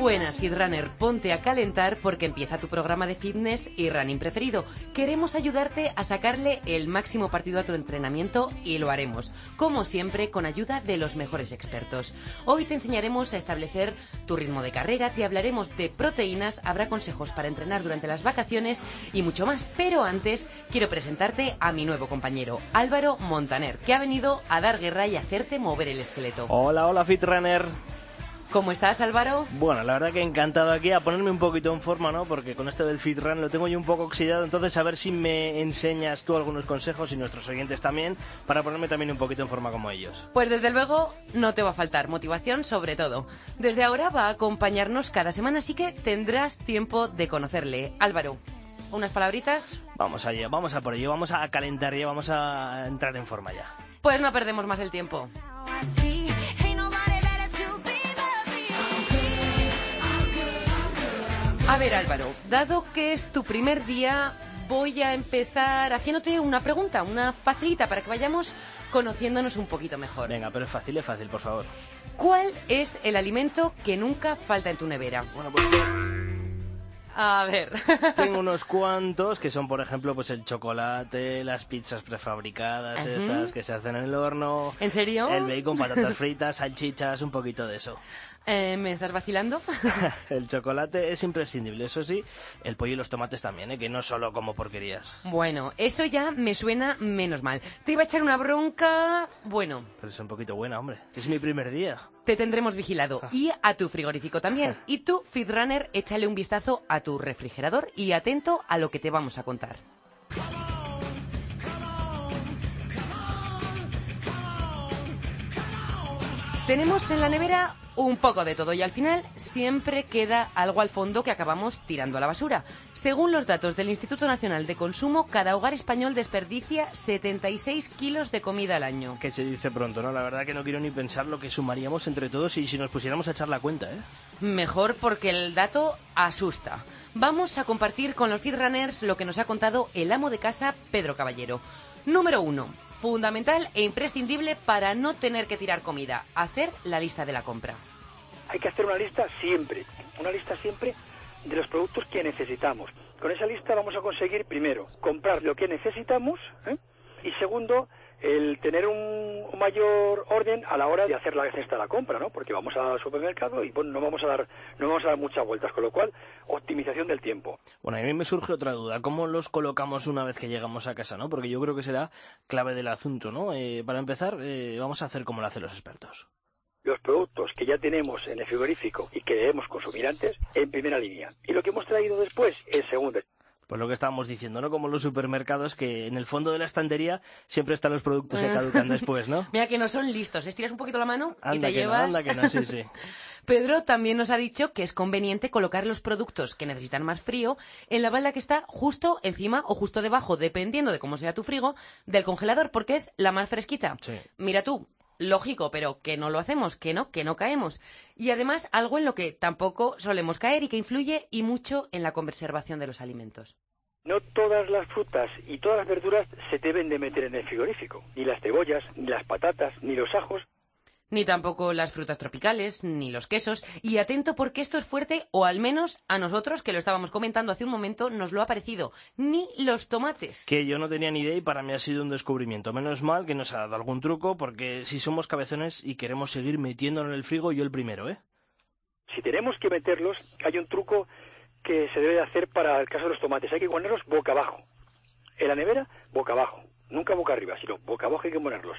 Buenas, Fitrunner. Ponte a calentar porque empieza tu programa de fitness y running preferido. Queremos ayudarte a sacarle el máximo partido a tu entrenamiento y lo haremos, como siempre, con ayuda de los mejores expertos. Hoy te enseñaremos a establecer tu ritmo de carrera, te hablaremos de proteínas, habrá consejos para entrenar durante las vacaciones y mucho más. Pero antes, quiero presentarte a mi nuevo compañero, Álvaro Montaner, que ha venido a dar guerra y hacerte mover el esqueleto. Hola, hola, Fitrunner. ¿Cómo estás, Álvaro? Bueno, la verdad que encantado aquí a ponerme un poquito en forma, ¿no? Porque con esto del fit run lo tengo yo un poco oxidado, entonces a ver si me enseñas tú algunos consejos y nuestros oyentes también para ponerme también un poquito en forma como ellos. Pues desde luego no te va a faltar motivación sobre todo. Desde ahora va a acompañarnos cada semana, así que tendrás tiempo de conocerle. Álvaro, unas palabritas. Vamos allá, vamos a por ello, vamos a calentar ya, vamos a entrar en forma ya. Pues no perdemos más el tiempo. A ver, Álvaro, dado que es tu primer día, voy a empezar haciéndote una pregunta, una facilita, para que vayamos conociéndonos un poquito mejor. Venga, pero es fácil, es fácil, por favor. ¿Cuál es el alimento que nunca falta en tu nevera? Bueno, pues A ver. tengo unos cuantos que son, por ejemplo, pues el chocolate, las pizzas prefabricadas, estas que se hacen en el horno, ¿En serio? el bacon, patatas fritas, salchichas, un poquito de eso. Eh, ¿Me estás vacilando? El chocolate es imprescindible, eso sí. El pollo y los tomates también, ¿eh? que no solo como porquerías. bueno, eso ya me suena menos mal. Te iba a echar una bronca. Bueno, Pero es un poquito buena, hombre. Es mi primer día. te tendremos vigilado. Y a tu frigorífico también. Y tú, Fitrunner, échale un vistazo a tu refrigerador y atento a lo que te vamos a contar. Tenemos en la nevera un poco de todo y al final siempre queda algo al fondo que acabamos tirando a la basura. Según los datos del Instituto Nacional de Consumo, cada hogar español desperdicia 76 kilos de comida al año. Que se dice pronto, ¿no? La verdad que no quiero ni pensar lo que sumaríamos entre todos y si nos pusiéramos a echar la cuenta, ¿eh? Mejor porque el dato asusta. Vamos a compartir con los feedrunners lo que nos ha contado el amo de casa Pedro Caballero. Número uno. Fundamental e imprescindible para no tener que tirar comida. Hacer la lista de la compra. hay que hacer una lista siempre, una lista siempre de los productos que necesitamos. Con esa lista vamos a conseguir, primero, comprar lo que necesitamos ¿eh? y segundo, el tener un, mayor orden a la hora de hacer la cesta de la compra, ¿no? Porque vamos al supermercado y bueno, no vamos a dar no vamos a dar muchas vueltas, con lo cual optimización del tiempo. Bueno, a mí me surge otra duda. ¿Cómo los colocamos una vez que llegamos a casa, no? Porque yo creo que será clave del asunto, ¿no? Eh, para empezar, eh, vamos a hacer como lo hacen los expertos. Los productos que ya tenemos en el frigorífico y que debemos consumir antes en primera línea y lo que hemos traído después en segunda. Pues lo que estábamos diciendo, ¿no? Como los supermercados, que en el fondo de la estantería siempre están los productos que caducan después, ¿no? Mira que no son listos. Estiras un poquito la mano y te que llevas. no, anda que no, sí, sí. Pedro también nos ha dicho que es conveniente colocar los productos que necesitan más frío en la balda que está justo encima o justo debajo, dependiendo de cómo sea tu frigo, del congelador, porque es la más fresquita. Sí. Mira tú, lógico, pero que no lo hacemos, que no, que no caemos. Y además algo en lo que tampoco solemos caer y que influye y mucho en la conservación de los alimentos. No todas las frutas y todas las verduras se deben de meter en el frigorífico, ni las cebollas, ni las patatas, ni los ajos. Ni tampoco las frutas tropicales, ni los quesos. Y atento porque esto es fuerte, o al menos a nosotros, que lo estábamos comentando hace un momento, nos lo ha parecido. Ni los tomates. Que yo no tenía ni idea y para mí ha sido un descubrimiento. Menos mal que nos ha dado algún truco, porque si somos cabezones y queremos seguir metiéndonos en el frigo, yo el primero, ¿eh? Si tenemos que meterlos, hay un truco que se debe de hacer para el caso de los tomates. Hay que ponerlos boca abajo. En la nevera, boca abajo. Nunca boca arriba, sino boca abajo hay que ponerlos.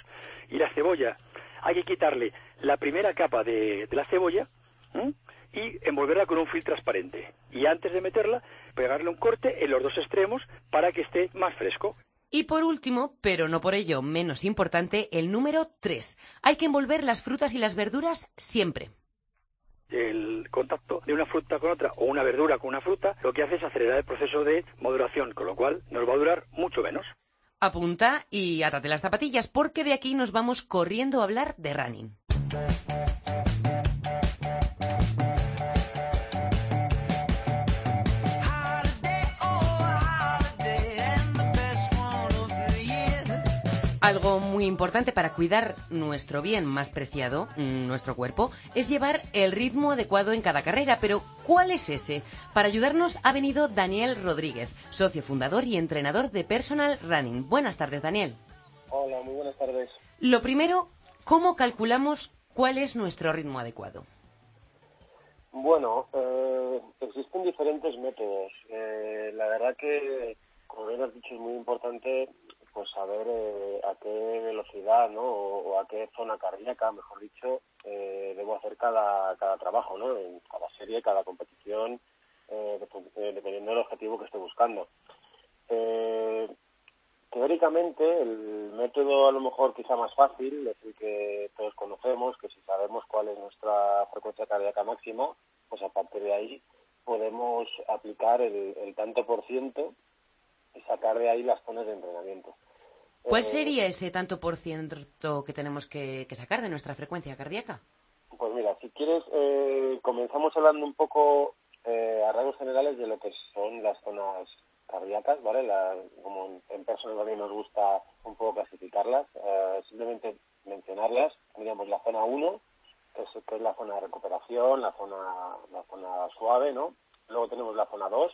Y la cebolla, hay que quitarle la primera capa de, de la cebolla y envolverla con un film transparente. Y antes de meterla, pegarle un corte en los dos extremos para que esté más fresco. Y por último, pero no por ello menos importante, el número 3. Hay que envolver las frutas y las verduras siempre. el contacto de una fruta con otra o una verdura con una fruta lo que hace es acelerar el proceso de maduración, con lo cual nos va a durar mucho menos. Apunta y átate las zapatillas, porque de aquí nos vamos corriendo a hablar de running. Algo muy importante para cuidar nuestro bien más preciado, mm, nuestro cuerpo, es llevar el ritmo adecuado en cada carrera. Pero, ¿cuál es ese? Para ayudarnos ha venido Daniel Rodríguez, socio fundador y entrenador de Personal Running. Buenas tardes, Daniel. Hola, muy buenas tardes. Lo primero, ¿cómo calculamos cuál es nuestro ritmo adecuado? Bueno, eh, existen diferentes métodos. Eh, la verdad que, como bien has dicho, es muy importante pues saber eh, a qué velocidad ¿no? O, a qué zona cardíaca, mejor dicho, debo hacer cada, cada trabajo, ¿no? en cada serie, cada competición, dependiendo del objetivo que esté buscando. teóricamente, el método a lo mejor quizá más fácil es el que todos conocemos, que si sabemos cuál es nuestra frecuencia cardíaca máxima, pues a partir de ahí podemos aplicar el, tanto por ciento y sacar de ahí las zonas de entrenamiento. ¿Cuál eh, sería ese tanto por ciento que tenemos que, sacar de nuestra frecuencia cardíaca? Pues mira, si quieres, eh, comenzamos hablando un poco eh, a rasgos generales de lo que son las zonas cardíacas, ¿vale? como en personas también nos gusta un poco clasificarlas, simplemente mencionarlas, digamos la zona 1, que es, la zona de recuperación, la zona, la zona suave, ¿no? Luego tenemos la zona 2,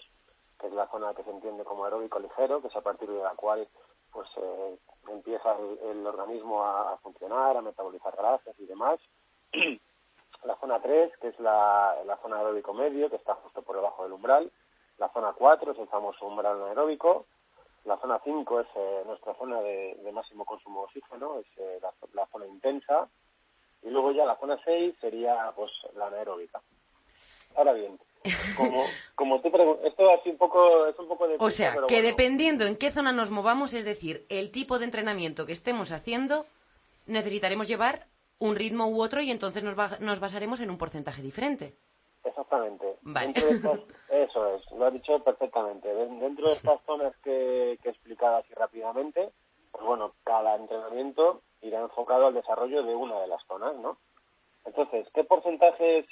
que es la zona que se entiende como aeróbico ligero, que es a partir de la cual pues eh, empieza el, organismo a, funcionar, a metabolizar grasas y demás. la zona 3, que es la, la zona aeróbico medio, que está justo por debajo del umbral. La zona 4 es el famoso umbral anaeróbico. La zona 5 es eh, nuestra zona de, máximo consumo de oxígeno, es eh, la, zona intensa. Y luego ya la zona 6 sería pues la anaeróbica. Ahora bien, como, como tú esto así un poco, es un poco de... O sea, que dependiendo en qué zona nos movamos, es decir, el tipo de entrenamiento que estemos haciendo, necesitaremos llevar un ritmo u otro y entonces nos, nos basaremos en un porcentaje diferente. Exactamente. Vale. eso es, lo ha dicho perfectamente. Dentro de estas zonas que, que he explicado así rápidamente, pues bueno, cada entrenamiento irá enfocado al desarrollo de una de las zonas, ¿no? Entonces, ¿qué porcentajes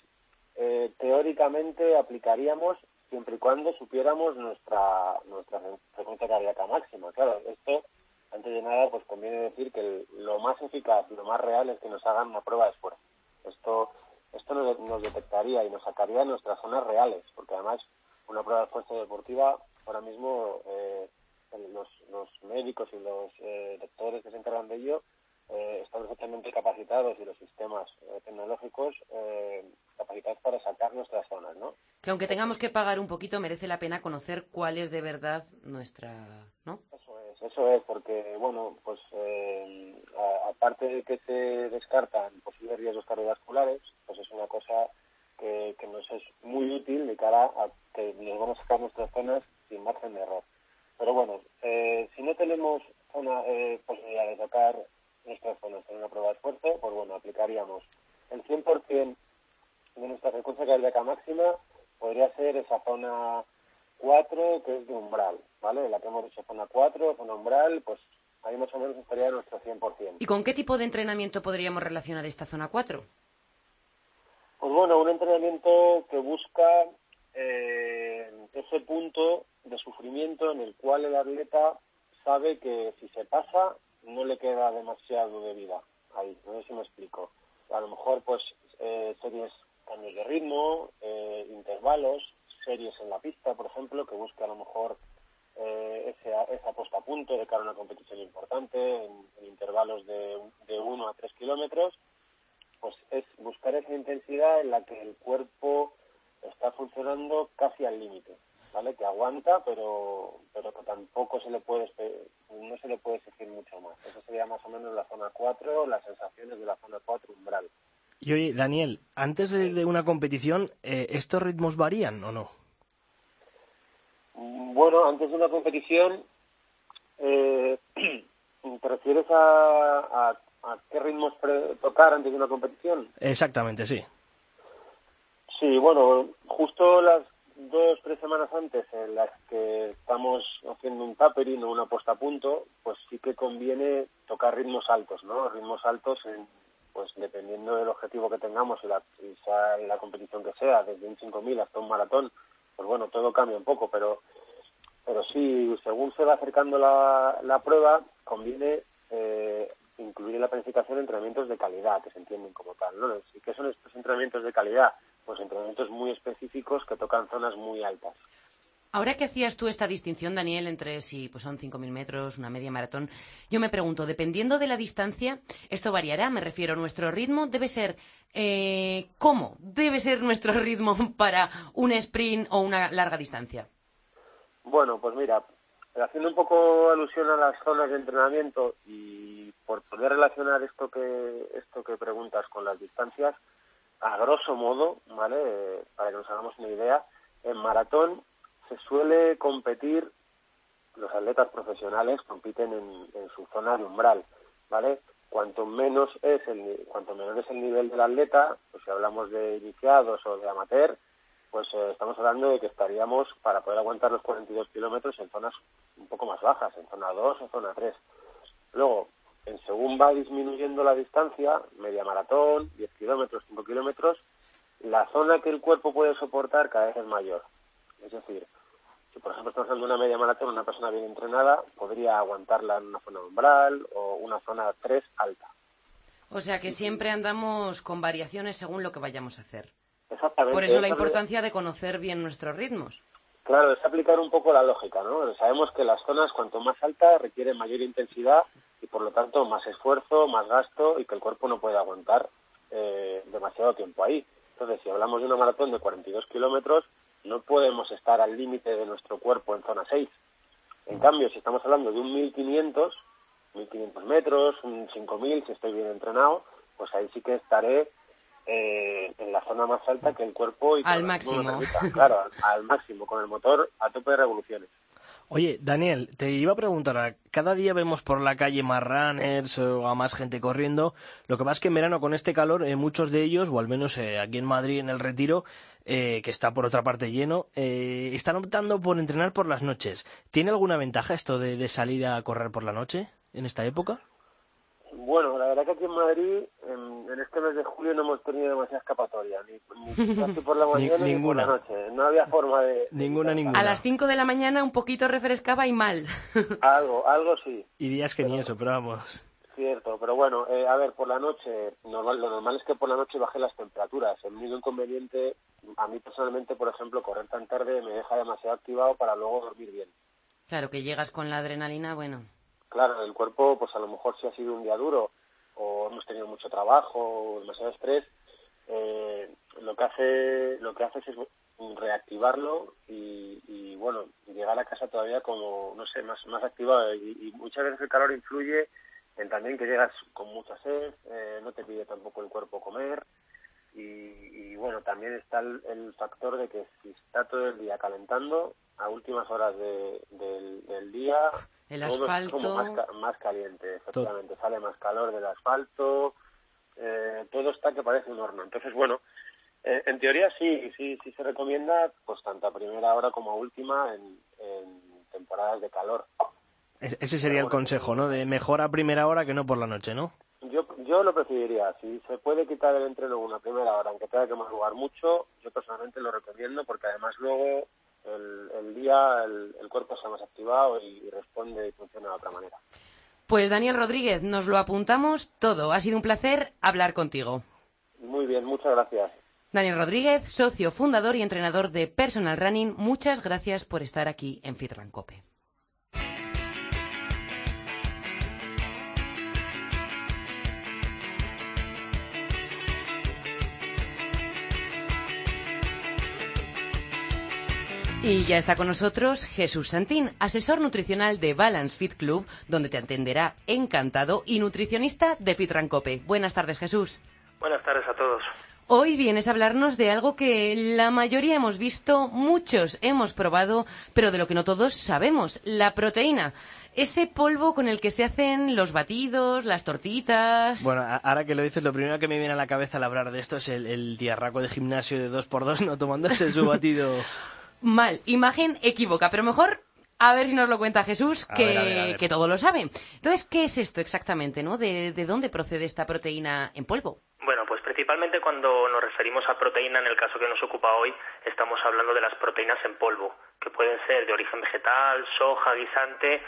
eh, teóricamente aplicaríamos siempre y cuando supiéramos nuestra nuestra frecuencia cardíaca máxima? Claro, esto, antes de nada, pues conviene decir que lo más eficaz, lo más real es que nos hagan una prueba de esfuerzo. Esto esto nos, detectaría y nos sacaría nuestras zonas reales, porque además una prueba de esfuerzo deportiva ahora mismo eh, los, los médicos y los eh, doctores que se encargan de ello eh, están perfectamente capacitados y los sistemas eh, tecnológicos eh, capacitados para sacar nuestras zonas, ¿no? Que aunque tengamos que pagar un poquito, merece la pena conocer cuál es de verdad nuestra, ¿no? Eso es, eso es, porque, bueno, pues aparte de que se descartan posibles riesgos cardiovasculares, pues es una cosa que, que nos es muy útil de cara a que nos vamos a sacar nuestras zonas sin margen de error. Pero bueno, si no tenemos una posibilidad de sacar nuestras zonas en una prueba de esfuerzo, pues bueno, aplicaríamos el 100% de nuestra frecuencia cardíaca máxima, podría ser esa zona 4 que es de umbral, ¿vale? La que hemos dicho zona 4, zona umbral, pues ahí más o menos estaría nuestro 100%. ¿Y con qué tipo de entrenamiento podríamos relacionar esta zona 4? Pues bueno, un entrenamiento que busca eh, ese punto de sufrimiento en el cual el atleta sabe que si se pasa no le queda demasiado de vida ahí, no sé si me explico. A lo mejor, pues, eh, series, cambios de ritmo, eh, intervalos, series en la pista, por ejemplo, que busque a lo mejor eh, esa puesta a punto de cara a una competición importante, en, intervalos de, de 1 a 3 kilómetros, pues es buscar esa intensidad en la que el cuerpo está funcionando casi al límite. ¿vale? Que aguanta, pero, pero que tampoco se le puede, no se le puede exigir mucho más. Eso sería más o menos la zona 4, las sensaciones de la zona 4 umbral. Y oye, Daniel, antes de, una competición, eh, ¿estos ritmos varían o no? Mm, bueno, antes de una competición, eh, ¿te refieres a, a qué ritmos tocar antes de una competición? Exactamente, sí. Sí, bueno, justo las dos tres semanas antes en las que estamos haciendo un tapering o una puesta a punto, pues sí que conviene tocar ritmos altos, ¿no? Ritmos altos en, pues dependiendo del objetivo que tengamos y la, sea la competición que sea, desde un 5.000 hasta un maratón, pues bueno, todo cambia un poco, pero pero sí, según se va acercando la, la prueba, conviene eh, incluir en la planificación entrenamientos de calidad, que se entienden como tal. ¿no? ¿Y qué son estos entrenamientos de calidad? Pues entrenamientos muy específicos que tocan zonas muy altas. Ahora que hacías tú esta distinción, Daniel, entre si pues son 5.000 metros, una media maratón, yo me pregunto, dependiendo de la distancia, esto variará, me refiero, nuestro ritmo debe ser, eh, ¿cómo debe ser nuestro ritmo para un sprint o una larga distancia? Bueno, pues mira, haciendo un poco alusión a las zonas de entrenamiento y por poder relacionar esto que esto que preguntas con las distancias, a grosso modo, ¿vale? para que nos hagamos una idea, en maratón se suele competir, los atletas profesionales compiten en, su zona de umbral, ¿vale? Cuanto menos es el cuanto menor es el nivel del atleta, pues si hablamos de iniciados o de amateur, pues eh, estamos hablando de que estaríamos para poder aguantar los 42 kilómetros en zonas un poco más bajas, en zona 2 o zona 3. Luego, en según va disminuyendo la distancia, media maratón, 10 kilómetros, 5 kilómetros, la zona que el cuerpo puede soportar cada vez es mayor. Es decir, si por ejemplo estamos hablando de una media maratón, una persona bien entrenada podría aguantarla en una zona umbral o una zona 3 alta. O sea que siempre andamos con variaciones según lo que vayamos a hacer. Exactamente. Por eso la importancia de conocer bien nuestros ritmos. Claro, es aplicar un poco la lógica, ¿no? Sabemos que las zonas cuanto más altas requieren mayor intensidad y por lo tanto más esfuerzo, más gasto y que el cuerpo no puede aguantar eh, demasiado tiempo ahí. Entonces, si hablamos de una maratón de 42 kilómetros, no podemos estar al límite de nuestro cuerpo en zona 6. En cambio, si estamos hablando de un 1500, 1500 metros, un 5000, si estoy bien entrenado, pues ahí sí que estaré eh, en la zona más alta que el cuerpo y al máximo. claro, al, máximo, con el motor a tope de revoluciones. Oye, Daniel, te iba a preguntar, cada día vemos por la calle más runners o a más gente corriendo. Lo que pasa es que en verano con este calor, eh, muchos de ellos, o al menos eh, aquí en Madrid en el Retiro, que está por otra parte lleno, están optando por entrenar por las noches. ¿Tiene alguna ventaja esto de salir a correr por la noche en esta época? Bueno, la verdad que aquí en Madrid, en, este mes de julio no hemos tenido demasiada escapatoria, ni, por la mañana ni, por la noche. No había forma de... Ninguna, ninguna. A las 5 de la mañana un poquito refrescaba y mal. algo, algo sí. Y días que ni eso, pero vamos. Cierto, pero bueno, eh, a ver, por la noche, normal, lo normal es que por la noche bajen las temperaturas. El único inconveniente, a mí personalmente, por ejemplo, correr tan tarde me deja demasiado activado para luego dormir bien. Claro, que llegas con la adrenalina, bueno claro, el cuerpo, pues a lo mejor si ha sido un día duro o hemos tenido mucho trabajo o demasiado estrés, eh, lo que hace lo que haces es reactivarlo y, bueno llegar a casa todavía como no sé más más activado. Y, muchas veces el calor influye en también que llegas con mucha sed eh, no te pide tampoco el cuerpo comer y, bueno también está el, factor de que si está todo el día calentando a últimas horas del día el asfalto. más, caliente, efectivamente. Sale más calor del asfalto. Eh, todo está que parece un horno. Entonces, bueno, eh, en teoría sí, sí, sí se recomienda, pues tanto a primera hora como a última en, temporadas de calor. ese sería el consejo, ¿no? De mejor a primera hora que no por la noche, ¿no? Yo, yo lo preferiría. Si se puede quitar el entreno una primera hora, aunque tenga que madrugar mucho, yo personalmente lo recomiendo porque además luego el, día el, cuerpo está más activado y, responde y funciona de otra manera. Pues Daniel Rodríguez, nos lo apuntamos todo. Ha sido un placer hablar contigo. Muy bien, muchas gracias. Daniel Rodríguez, socio, fundador y entrenador de Personal Running, muchas gracias por estar aquí en Cope. Y ya está con nosotros Jesús Santín, asesor nutricional de Balance Fit Club, donde te atenderá encantado y nutricionista de Fit Rancope. Buenas tardes, Jesús. Buenas tardes a todos. Hoy vienes a hablarnos de algo que la mayoría hemos visto, muchos hemos probado, pero de lo que no todos sabemos, la proteína. Ese polvo con el que se hacen los batidos, las tortitas. Bueno, ahora que lo dices, lo primero que me viene a la cabeza al hablar de esto es el, el tiarraco de gimnasio de 2x2, no tomándose su batido. Mal, imagen equivoca, pero mejor a ver si nos lo cuenta Jesús, que, que todo lo sabe. Entonces, ¿qué es esto exactamente, no? ¿De, dónde procede esta proteína en polvo? Bueno, pues principalmente cuando nos referimos a proteína, en el caso que nos ocupa hoy, estamos hablando de las proteínas en polvo, que pueden ser de origen vegetal, soja, guisante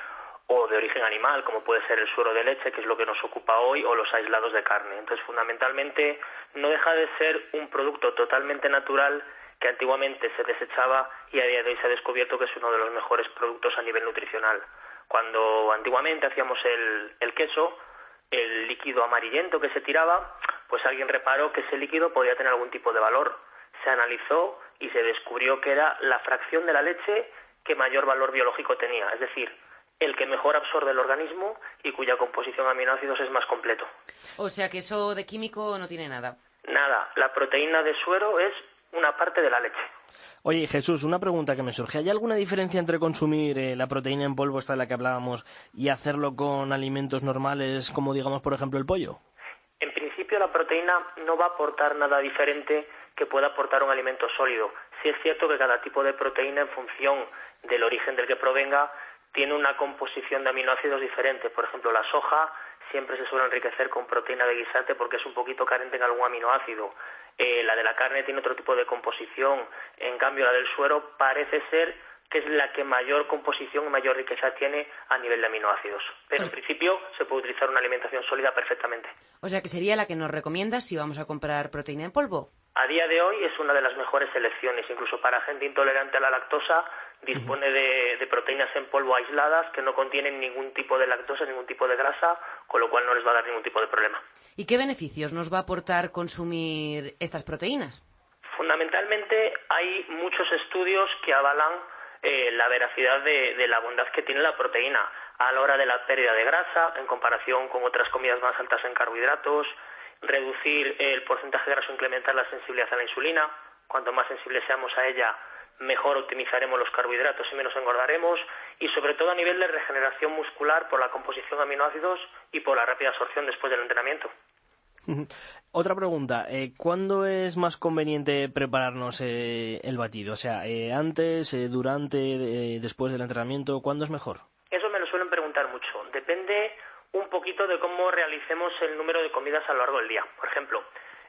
o de origen animal, como puede ser el suero de leche, que es lo que nos ocupa hoy, o los aislados de carne. Entonces, fundamentalmente, no deja de ser un producto totalmente natural que antiguamente se desechaba y a día de hoy se ha descubierto que es uno de los mejores productos a nivel nutricional. Cuando antiguamente hacíamos el, el queso, el líquido amarillento que se tiraba, pues alguien reparó que ese líquido podía tener algún tipo de valor. Se analizó y se descubrió que era la fracción de la leche que mayor valor biológico tenía, es decir, el que mejor absorbe el organismo y cuya composición de aminoácidos es más completo. O sea que eso de químico no tiene nada. Nada, la proteína de suero es una parte de la leche. Oye, Jesús, una pregunta que me surge. ¿Hay alguna diferencia entre consumir eh, la proteína en polvo, esta de la que hablábamos, y hacerlo con alimentos normales, como digamos, por ejemplo, el pollo? En principio, la proteína no va a aportar nada diferente que pueda aportar un alimento sólido. Sí es cierto que cada tipo de proteína, en función del origen del que provenga, tiene una composición de aminoácidos diferente. Por ejemplo, la soja siempre se suele enriquecer con proteína de guisante porque es un poquito carente en algún aminoácido. Eh, la de la carne tiene otro tipo de composición. En cambio, la del suero parece ser que es la que mayor composición y mayor riqueza tiene a nivel de aminoácidos. Pero en principio se puede utilizar una alimentación sólida perfectamente. O sea que sería la que nos recomiendas si vamos a comprar proteína en polvo. A día de hoy es una de las mejores selecciones, incluso para gente intolerante a la lactosa, dispone de, proteínas en polvo aisladas que no contienen ningún tipo de lactosa, ningún tipo de grasa, con lo cual no les va a dar ningún tipo de problema. ¿Y qué beneficios nos va a aportar consumir estas proteínas? Fundamentalmente hay muchos estudios que avalan eh, la veracidad de, la bondad que tiene la proteína a la hora de la pérdida de grasa en comparación con otras comidas más altas en carbohidratos, reducir el porcentaje de grasa, incrementar la sensibilidad a la insulina. Cuanto más sensibles seamos a ella, mejor optimizaremos los carbohidratos y menos engordaremos. Y sobre todo a nivel de regeneración muscular por la composición de aminoácidos y por la rápida absorción después del entrenamiento. Otra pregunta, eh, ¿cuándo es más conveniente prepararnos eh, el batido? O sea, eh, antes, durante, después del entrenamiento, ¿cuándo es mejor? Eso me lo suelen preguntar mucho. Depende un poquito de cómo realicemos el número de comidas a lo largo del día. Por ejemplo,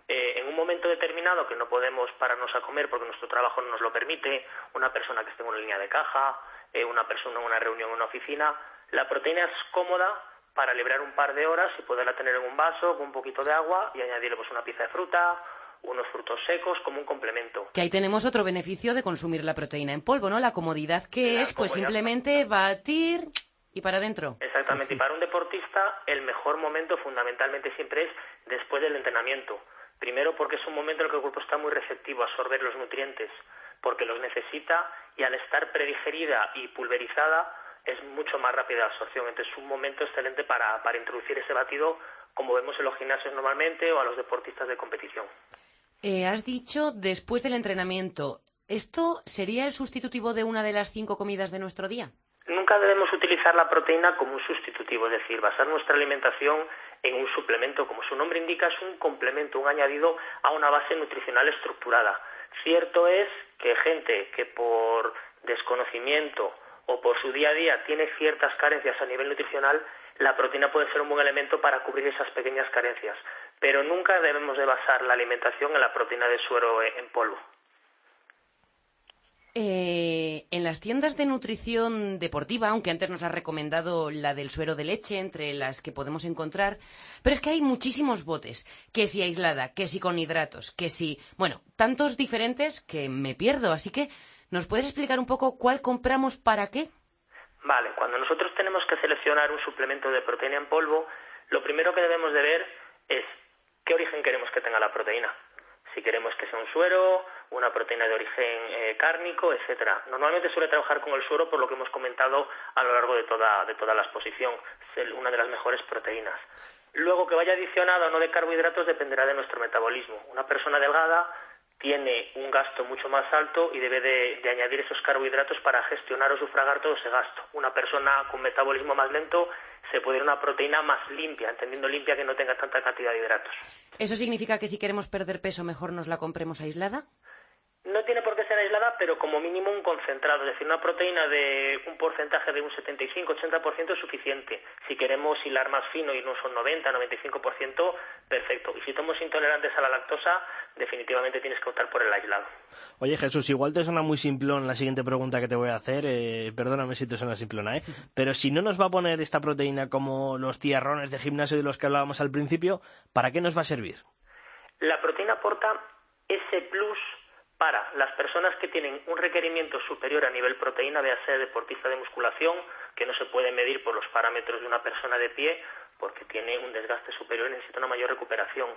en un momento determinado que no podemos pararnos a comer porque nuestro trabajo no nos lo permite, una persona que esté en una línea de caja, una persona en una reunión en una oficina, la proteína es cómoda para librar un par de horas y poderla tener en un vaso con un poquito de agua y añadirle pues una pieza de fruta, unos frutos secos como un complemento. Que ahí tenemos otro beneficio de consumir la proteína en polvo, ¿no? La comodidad que es, pues simplemente batir y para adentro. Exactamente, y para un deportista el mejor momento fundamentalmente siempre es después del entrenamiento. Primero porque es un momento en el que el cuerpo está muy receptivo a absorber los nutrientes, porque los necesita y al estar predigerida y pulverizada es mucho más rápida la absorción. Entonces es un momento excelente para, para introducir ese batido como vemos en los gimnasios normalmente o a los deportistas de competición. Eh, has dicho después del entrenamiento. ¿Esto sería el sustitutivo de una de las cinco comidas de nuestro día? Nunca debemos utilizar la proteína como un sustitutivo, es decir, basar nuestra alimentación en un suplemento, como su nombre indica, es un complemento, un añadido a una base nutricional estructurada. Cierto es que gente que por desconocimiento o por su día a día tiene ciertas carencias a nivel nutricional, la proteína puede ser un buen elemento para cubrir esas pequeñas carencias. Pero nunca debemos de basar la alimentación en la proteína de suero en polvo. Eh, en las tiendas de nutrición deportiva, aunque antes nos ha recomendado la del suero de leche, entre las que podemos encontrar, pero es que hay muchísimos botes, que si aislada, que si con hidratos, que si, bueno, tantos diferentes que me pierdo, así que ¿Nos puedes explicar un poco cuál compramos para qué? Vale, cuando nosotros tenemos que seleccionar un suplemento de proteína en polvo, lo primero que debemos de ver es qué origen queremos que tenga la proteína. Si queremos que sea un suero, una proteína de origen eh, cárnico, etcétera. Normalmente suele trabajar con el suero por lo que hemos comentado a lo largo de toda, de toda la exposición. Es una de las mejores proteínas. Luego que vaya adicionado o no de carbohidratos dependerá de nuestro metabolismo. Una persona delgada tiene un gasto mucho más alto y debe de, añadir esos carbohidratos para gestionar o sufragar todo ese gasto. Una persona con metabolismo más lento se puede ir una proteína más limpia, entendiendo limpia que no tenga tanta cantidad de hidratos. ¿Eso significa que si queremos perder peso mejor nos la compremos aislada? No tiene por qué ser aislada, pero como mínimo un concentrado, es decir, una proteína de un porcentaje de un 75-80% es suficiente. Si queremos hilar más fino y no son 90-95%, perfecto. Y si somos intolerantes a la lactosa, definitivamente tienes que optar por el aislado. Oye Jesús, igual te suena muy simplón la siguiente pregunta que te voy a hacer, eh, perdóname si te suena simplona, ¿eh? Pero si no nos va a poner esta proteína como los tierrones de gimnasio de los que hablábamos al principio, ¿para qué nos va a servir? La proteína aporta ese plus para las personas que tienen un requerimiento superior a nivel proteína, vea ser deportista de musculación, que no se puede medir por los parámetros de una persona de pie, porque tiene un desgaste superior y necesita una mayor recuperación.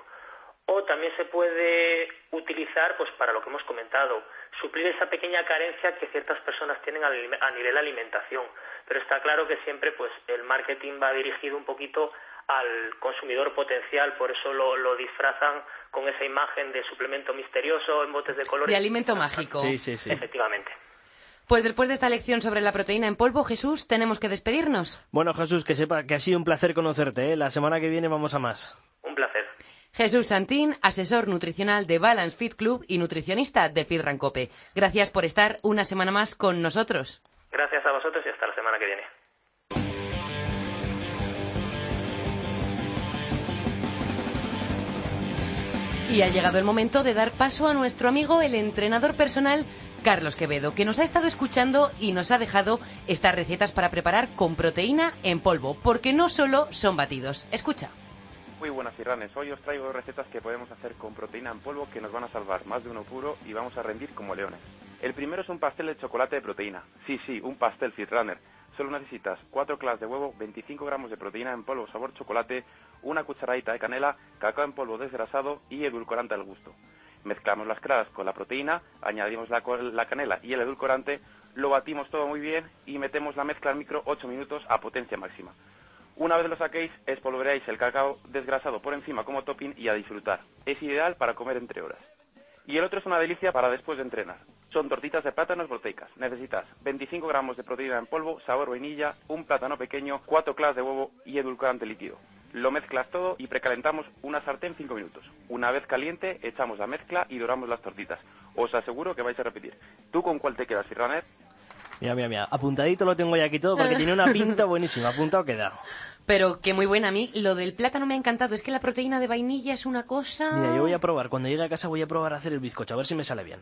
O también se puede utilizar, pues para lo que hemos comentado, suplir esa pequeña carencia que ciertas personas tienen a nivel alimentación. Pero está claro que siempre, pues, el marketing va dirigido un poquito al consumidor potencial, por eso lo, lo, disfrazan con esa imagen de suplemento misterioso en botes de colores. De alimento mágico. Sí, sí, sí. Efectivamente. Pues después de esta lección sobre la proteína en polvo, Jesús, tenemos que despedirnos. Bueno, Jesús, que sepa que ha sido un placer conocerte. ¿eh? La semana que viene vamos a más. Un placer. Jesús Santín, asesor nutricional de Balance Fit Club y nutricionista de Fit Rancope. Gracias por estar una semana más con nosotros. Gracias a vosotros y hasta la semana que viene. Y ha llegado el momento de dar paso a nuestro amigo, el entrenador personal Carlos Quevedo, que nos ha estado escuchando y nos ha dejado estas recetas para preparar con proteína en polvo, porque no solo son batidos. Escucha. Muy buenas Irranes, hoy os traigo recetas que podemos hacer con proteína en polvo que nos van a salvar más de uno puro y vamos a rendir como leones. El primero es un pastel de chocolate de proteína. Sí, sí, un pastel Fitrunner Solo necesitas 4 claras de huevo, 25 gramos de proteína en polvo sabor chocolate, una cucharadita de canela, cacao en polvo desgrasado y edulcorante al gusto. Mezclamos las claras con la proteína, añadimos la, la canela y el edulcorante, lo batimos todo muy bien y metemos la mezcla al micro 8 minutos a potencia máxima. Una vez lo saquéis, espolvoreáis el cacao desgrasado por encima como topping y a disfrutar. Es ideal para comer entre horas. Y el otro es una delicia para después de entrenar. Son tortitas de plátanos proteicas. Necesitas 25 gramos de proteína en polvo, sabor vainilla, un plátano pequeño, 4 claras de huevo y edulcorante líquido. Lo mezclas todo y precalentamos una sartén 5 minutos. Una vez caliente, echamos la mezcla y doramos las tortitas. Os aseguro que vais a repetir. ¿Tú con cuál te quedas, Firranet? Mira, mira, mira. Apuntadito lo tengo ya aquí todo porque tiene una pinta buenísima. Apuntado queda. Pero que muy buena a mí. Lo del plátano me ha encantado. Es que la proteína de vainilla es una cosa... Mira, yo voy a probar. Cuando llegue a casa voy a probar a hacer el bizcocho. A ver si me sale bien.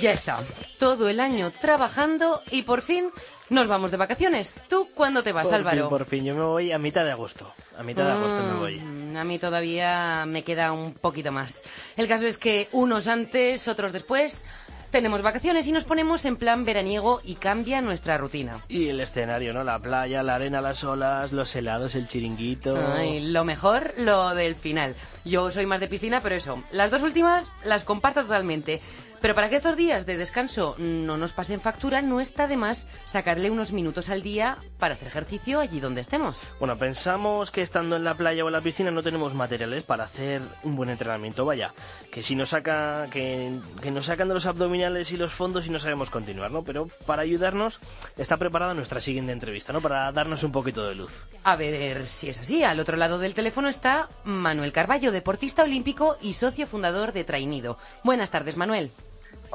Ya está. Todo el año trabajando y por fin nos vamos de vacaciones. ¿Tú cuándo te vas, por Álvaro? Fin, por fin, yo me voy a mitad de agosto. A mitad de agosto me voy. Mm, A mí todavía me queda un poquito más. El caso es que unos antes, otros después, tenemos vacaciones y nos ponemos en plan veraniego y cambia nuestra rutina. Y el escenario, ¿no? La playa, la arena, las olas, los helados, el chiringuito. Ay, lo mejor, lo del final. Yo soy más de piscina, pero eso, las dos últimas las comparto totalmente. Pero para que estos días de descanso no nos pasen factura, no está de más sacarle unos minutos al día para hacer ejercicio allí donde estemos. Bueno, pensamos que estando en la playa o en la piscina no tenemos materiales para hacer un buen entrenamiento. Vaya, que si nos saca, que, que nos sacan de los abdominales y los fondos y no sabemos continuar, ¿no? Pero para ayudarnos está preparada nuestra siguiente entrevista, ¿no? Para darnos un poquito de luz. A ver si es así. Al otro lado del teléfono está Manuel Carballo, deportista olímpico y socio fundador de Trainido. Buenas tardes, Manuel.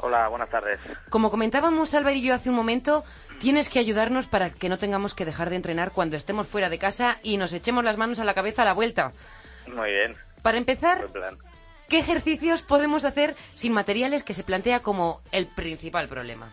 Hola, buenas tardes. Como comentábamos Álvaro y yo hace un momento, tienes que ayudarnos para que no tengamos que dejar de entrenar cuando estemos fuera de casa y nos echemos las manos a la cabeza a la vuelta. Muy bien. Para empezar. ¿qué ejercicios podemos hacer sin materiales que se plantea como el principal problema?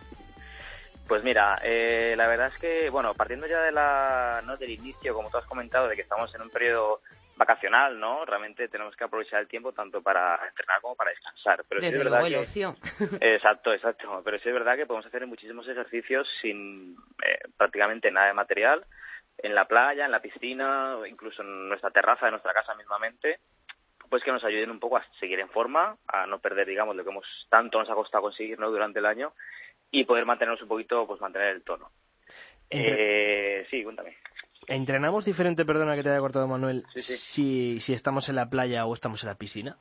Pues mira, eh, la verdad es que, bueno, partiendo ya de la, ¿no? del inicio, como tú has comentado, de que estamos en un periodo vacacional, ¿no? Realmente tenemos que aprovechar el tiempo tanto para entrenar como para descansar. Pero sí Desde es luego, verdad el que- ocio. Exacto, exacto. Pero sí es verdad que podemos hacer muchísimos ejercicios sin eh, prácticamente nada de material, en la playa, en la piscina, o incluso en nuestra terraza de nuestra casa mismamente, pues que nos ayuden un poco a seguir en forma, a no perder, digamos, lo que hemos tanto nos ha costado conseguir ¿no? durante el año y poder mantenernos un poquito, pues mantener el tono. Entre- Eh, sí, cuéntame. ¿Entrenamos diferente, perdona que te haya cortado Manuel, Sí, sí. Si, si estamos en la playa o estamos en la piscina?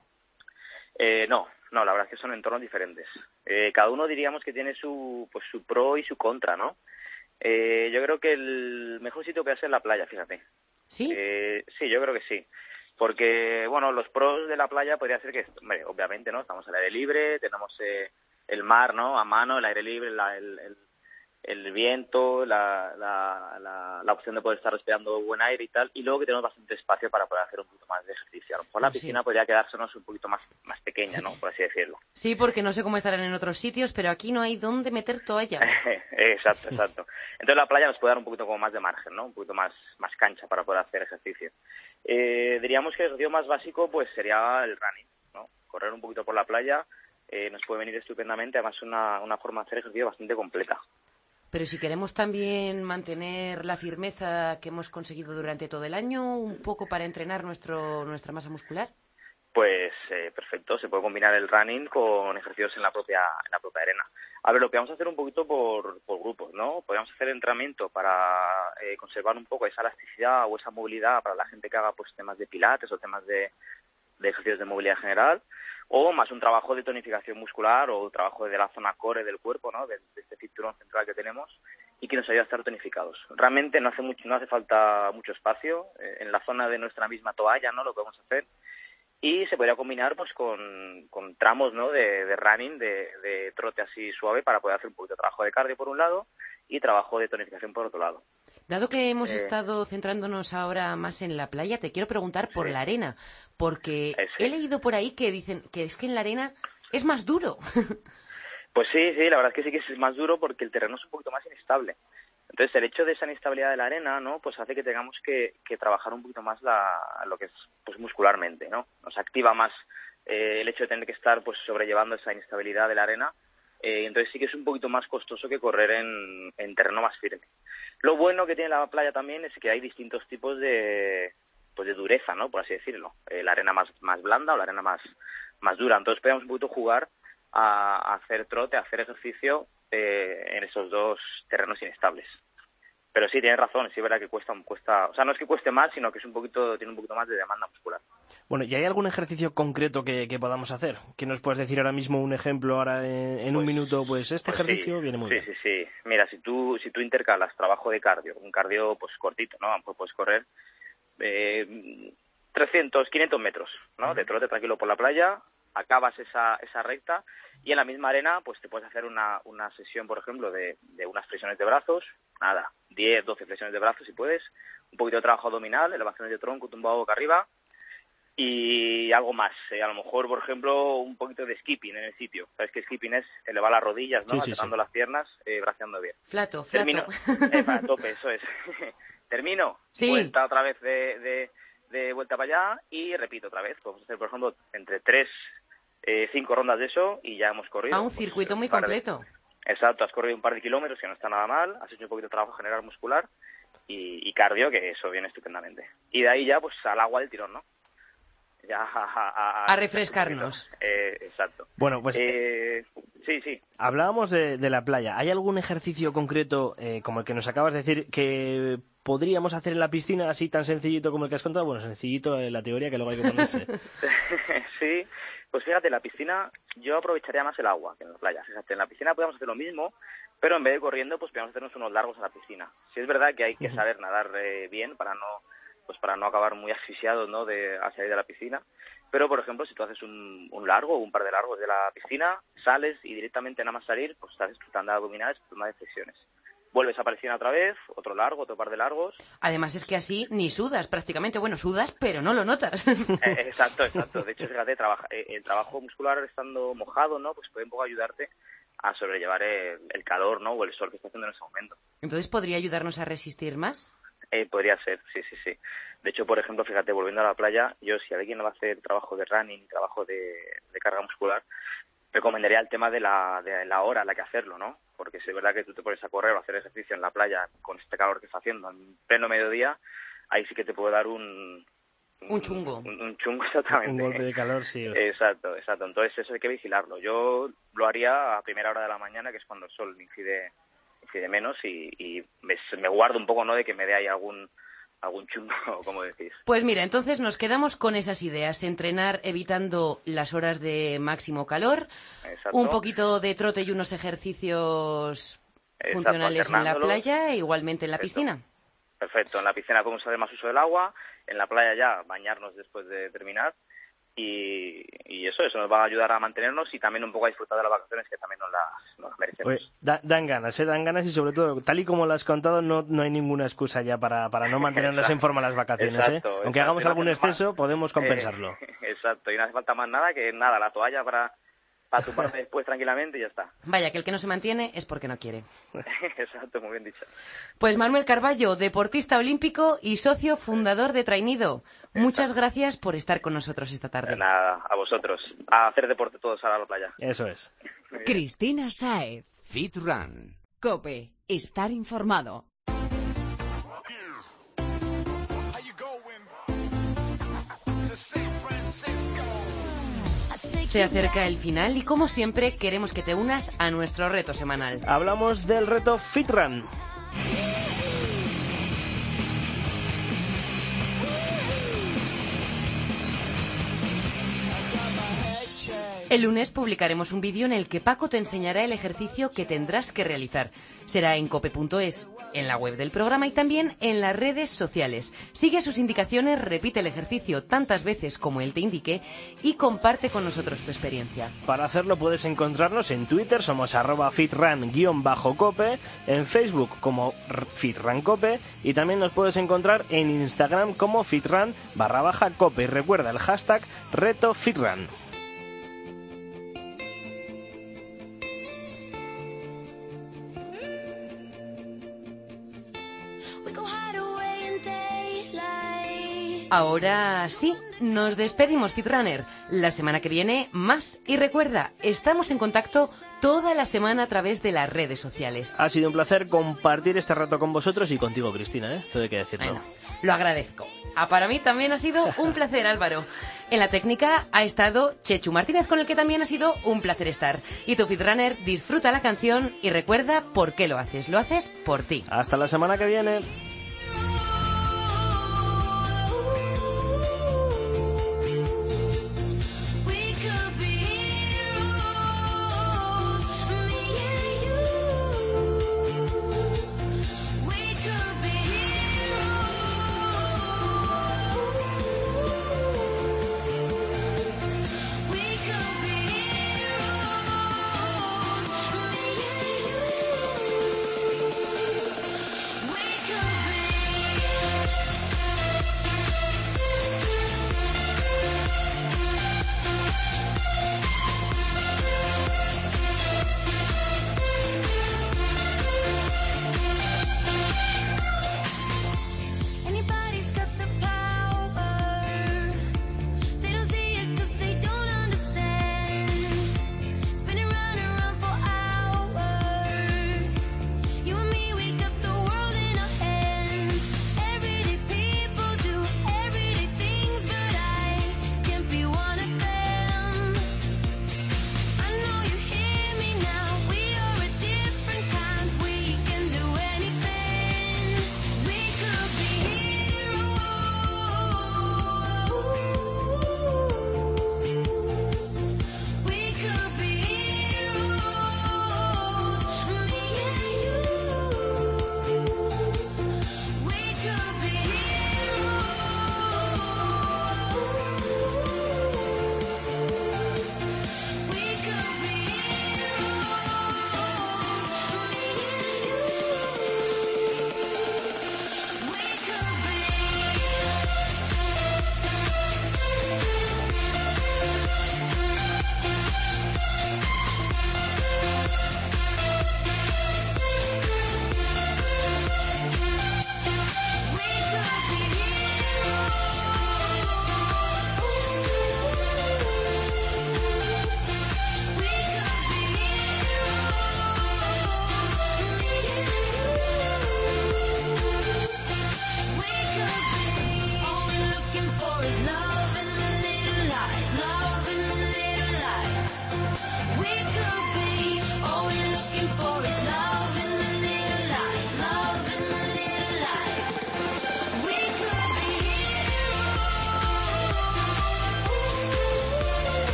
Eh, no, no, la verdad es que son entornos diferentes. Eh, cada uno diríamos que tiene su, pues, su pro y su contra, ¿no? Eh, yo creo que el mejor sitio puede ser la playa, fíjate. ¿Sí? Eh, sí, yo creo que sí. Porque, bueno, los pros de la playa podría ser que, hombre, obviamente, ¿no? Estamos al aire libre, tenemos eh, el mar, ¿no? A mano, el aire libre, la, el, el, el viento, la, la, la, la, opción de poder estar respirando buen aire y tal, y luego que tenemos bastante espacio para poder hacer un poquito más de ejercicio. A lo mejor la piscina sí. podría quedársenos un poquito más, más pequeña, ¿no? Por así decirlo. Sí, porque no sé cómo estarán en otros sitios, pero aquí no hay dónde meter toalla. exacto, exacto. Entonces la playa nos puede dar un poquito como más de margen, ¿no? Un poquito más, más cancha para poder hacer ejercicio. Eh, diríamos que el ejercicio más básico pues sería el running, ¿no? Correr un poquito por la playa eh, nos puede venir estupendamente, además una, una forma de hacer ejercicio bastante completa. Pero si queremos también mantener la firmeza que hemos conseguido durante todo el año, un poco para entrenar nuestro, nuestra masa muscular. Pues eh, perfecto, se puede combinar el running con ejercicios en la propia en la propia arena. A ver, lo que vamos a hacer un poquito por, por grupos, ¿no? Podríamos hacer entrenamiento para eh, conservar un poco esa elasticidad o esa movilidad para la gente que haga pues temas de pilates o temas de, de ejercicios de movilidad general o más un trabajo de tonificación muscular o trabajo de la zona core del cuerpo, ¿no? De, este cinturón central que tenemos y que nos ayuda a estar tonificados. Realmente no hace mucho, no hace falta mucho espacio eh, en la zona de nuestra misma toalla, ¿no? Lo podemos hacer y se podría combinar pues con, con tramos, ¿no? De, de running, de, de trote así suave para poder hacer un poquito de trabajo de cardio por un lado y trabajo de tonificación por otro lado. Dado que hemos eh, estado centrándonos ahora más en la playa, te quiero preguntar por sí. la arena, porque eh, sí. he leído por ahí que dicen que es que en la arena es más duro. pues sí, sí, la verdad es que sí que es más duro porque el terreno es un poquito más inestable. Entonces, el hecho de esa inestabilidad de la arena, ¿no? Pues hace que tengamos que, que trabajar un poquito más la, lo que es, pues muscularmente, ¿no? Nos activa más eh, el hecho de tener que estar, pues, sobrellevando esa inestabilidad de la arena. Eh, entonces sí que es un poquito más costoso que correr en, en terreno más firme. Lo bueno que tiene la playa también es que hay distintos tipos de, pues de dureza, ¿no? Por así decirlo. Eh, la arena más, más blanda o la arena más, más dura. Entonces podemos un poquito jugar a, a hacer trote, a hacer ejercicio eh, en esos dos terrenos inestables. Pero sí, tienes razón, sí es verdad que cuesta, cuesta, o sea, no es que cueste más, sino que es un poquito, tiene un poquito más de demanda muscular. Bueno, ¿y hay algún ejercicio concreto que, que podamos hacer? ¿Que nos puedes decir ahora mismo un ejemplo, ahora en, en pues, un minuto? Pues este pues ejercicio sí, viene muy sí, bien. Sí, sí, sí. Mira, si tú, si tú intercalas trabajo de cardio, un cardio pues cortito, ¿no? Pues puedes correr eh, 300, 500 metros, ¿no? De trote tranquilo por la playa, acabas esa, esa recta y en la misma arena pues te puedes hacer una, una sesión, por ejemplo, de, de unas flexiones de brazos, nada, 10, 12 flexiones de brazos si puedes, un poquito de trabajo abdominal, elevaciones de tronco, tumbado boca arriba y algo más. Eh, a lo mejor, por ejemplo, un poquito de skipping en el sitio. Sabes que skipping es elevar las rodillas, ¿no? Sí, sí, sí. las piernas, eh, braceando bien. Flato, flato. Termino. Eh, para tope, eso es. Termino. Sí. Vuelta otra vez de, de, de, vuelta para allá y repito otra vez. Podemos hacer, por ejemplo, entre tres, eh, cinco rondas de eso y ya hemos corrido. A un pues, circuito muy un par completo. De... Exacto, has corrido un par de kilómetros que no está nada mal, has hecho un poquito de trabajo general muscular y, y cardio, que eso viene estupendamente. Y de ahí ya, pues al agua del tirón, ¿no? Ya, a, a, a, refrescarnos. Eh, exacto. Bueno, pues. Eh, sí, sí. Hablábamos de, de, la playa. ¿Hay algún ejercicio concreto, eh, como el que nos acabas de decir, que podríamos hacer en la piscina así tan sencillito como el que has contado? Bueno, sencillito en la teoría que luego hay que ponerse. sí, pues fíjate, en la piscina yo aprovecharía más el agua que en la playa. Fíjate, en la piscina podemos hacer lo mismo, pero en vez de corriendo, pues podemos hacernos unos largos a la piscina. Sí es verdad que hay que saber nadar eh, bien para no pues para no acabar muy asfixiados ¿no? de, a salir de la piscina. Pero, por ejemplo, si tú haces un, un largo o un par de largos de la piscina, sales y directamente nada más salir, pues estás disfrutando de abdominales, toma de flexiones. Vuelves a piscina otra vez, otro largo, otro par de largos. Además es que así ni sudas prácticamente. Bueno, sudas, pero no lo notas. Eh, exacto, exacto. De hecho, fíjate, trabaja, eh, el trabajo muscular estando mojado, ¿no? Pues puede un poco ayudarte a sobrellevar el, el calor, ¿no? O el sol que está haciendo en ese momento. Entonces, ¿podría ayudarnos a resistir más? Eh, podría ser, sí, sí, sí. De hecho, por ejemplo, fíjate, volviendo a la playa, yo si alguien va a hacer trabajo de running, trabajo de, de carga muscular, recomendaría el tema de la, de la hora a la que hacerlo, ¿no? Porque si es verdad que tú te pones a correr o a hacer ejercicio en la playa con este calor que está haciendo en pleno mediodía, ahí sí que te puede dar un... Un chungo. Un, un chungo, exactamente. Un golpe de calor, sí. Exacto, exacto. Entonces eso hay que vigilarlo. Yo lo haría a primera hora de la mañana, que es cuando el sol incide incide menos y, y me, me, guardo un poco no de que me dé ahí algún algún chumbo, como decís. Pues mira, entonces nos quedamos con esas ideas. Entrenar evitando las horas de máximo calor, Exacto. un poquito de trote y unos ejercicios Exacto, funcionales en la playa e igualmente en la Perfecto. piscina. Perfecto, en la piscina podemos hacer más uso del agua, en la playa ya bañarnos después de terminar y, y eso, eso nos va a ayudar a mantenernos y también un poco a disfrutar de las vacaciones que también nos las, nos las merecemos. Oye, da- dan ganas, ¿eh? Dan ganas y sobre todo, tal y como lo has contado, no, no hay ninguna excusa ya para, para no mantenernos en forma las vacaciones, ¿eh? Exacto, Aunque exacto, hagamos algún hace más. exceso, podemos compensarlo. Eh, exacto, y no hace falta más nada que nada, la toalla para, para tumbarme después tranquilamente y ya está. Vaya, que el que no se mantiene es porque no quiere. exacto, muy bien dicho. Pues Manuel Carballo, deportista olímpico y socio fundador de Trainido. Muchas gracias por estar con nosotros esta tarde. Nada, a vosotros, a hacer deporte todos a la playa. Eso es. Cristina Saez. Fit Run. Cope. Estar informado. Se acerca el final y como siempre queremos que te unas a nuestro reto semanal. Hablamos del reto FitRun. El lunes publicaremos un vídeo en el que Paco te enseñará el ejercicio que tendrás que realizar. Será en cope.es, en la web del programa y también en las redes sociales. Sigue sus indicaciones, repite el ejercicio tantas veces como él te indique y comparte con nosotros tu experiencia. Para hacerlo puedes encontrarnos en Twitter, somos arroba fitrun-cope, en Facebook como fitruncope y también nos puedes encontrar en Instagram como fitrun barra baja cope. Y recuerda el hashtag reto fitrun. Ahora sí, nos despedimos, Fitrunner. La semana que viene, más. Y recuerda, estamos en contacto toda la semana a través de las redes sociales. Ha sido un placer compartir este rato con vosotros y contigo, Cristina, ¿eh? Todo hay que decirlo. Bueno, lo agradezco. Ah, para mí también ha sido un placer, Álvaro. En la técnica ha estado Chechu Martínez, con el que también ha sido un placer estar. Y tu Fitrunner disfruta la canción y recuerda por qué lo haces. Lo haces por ti. Hasta la semana que viene.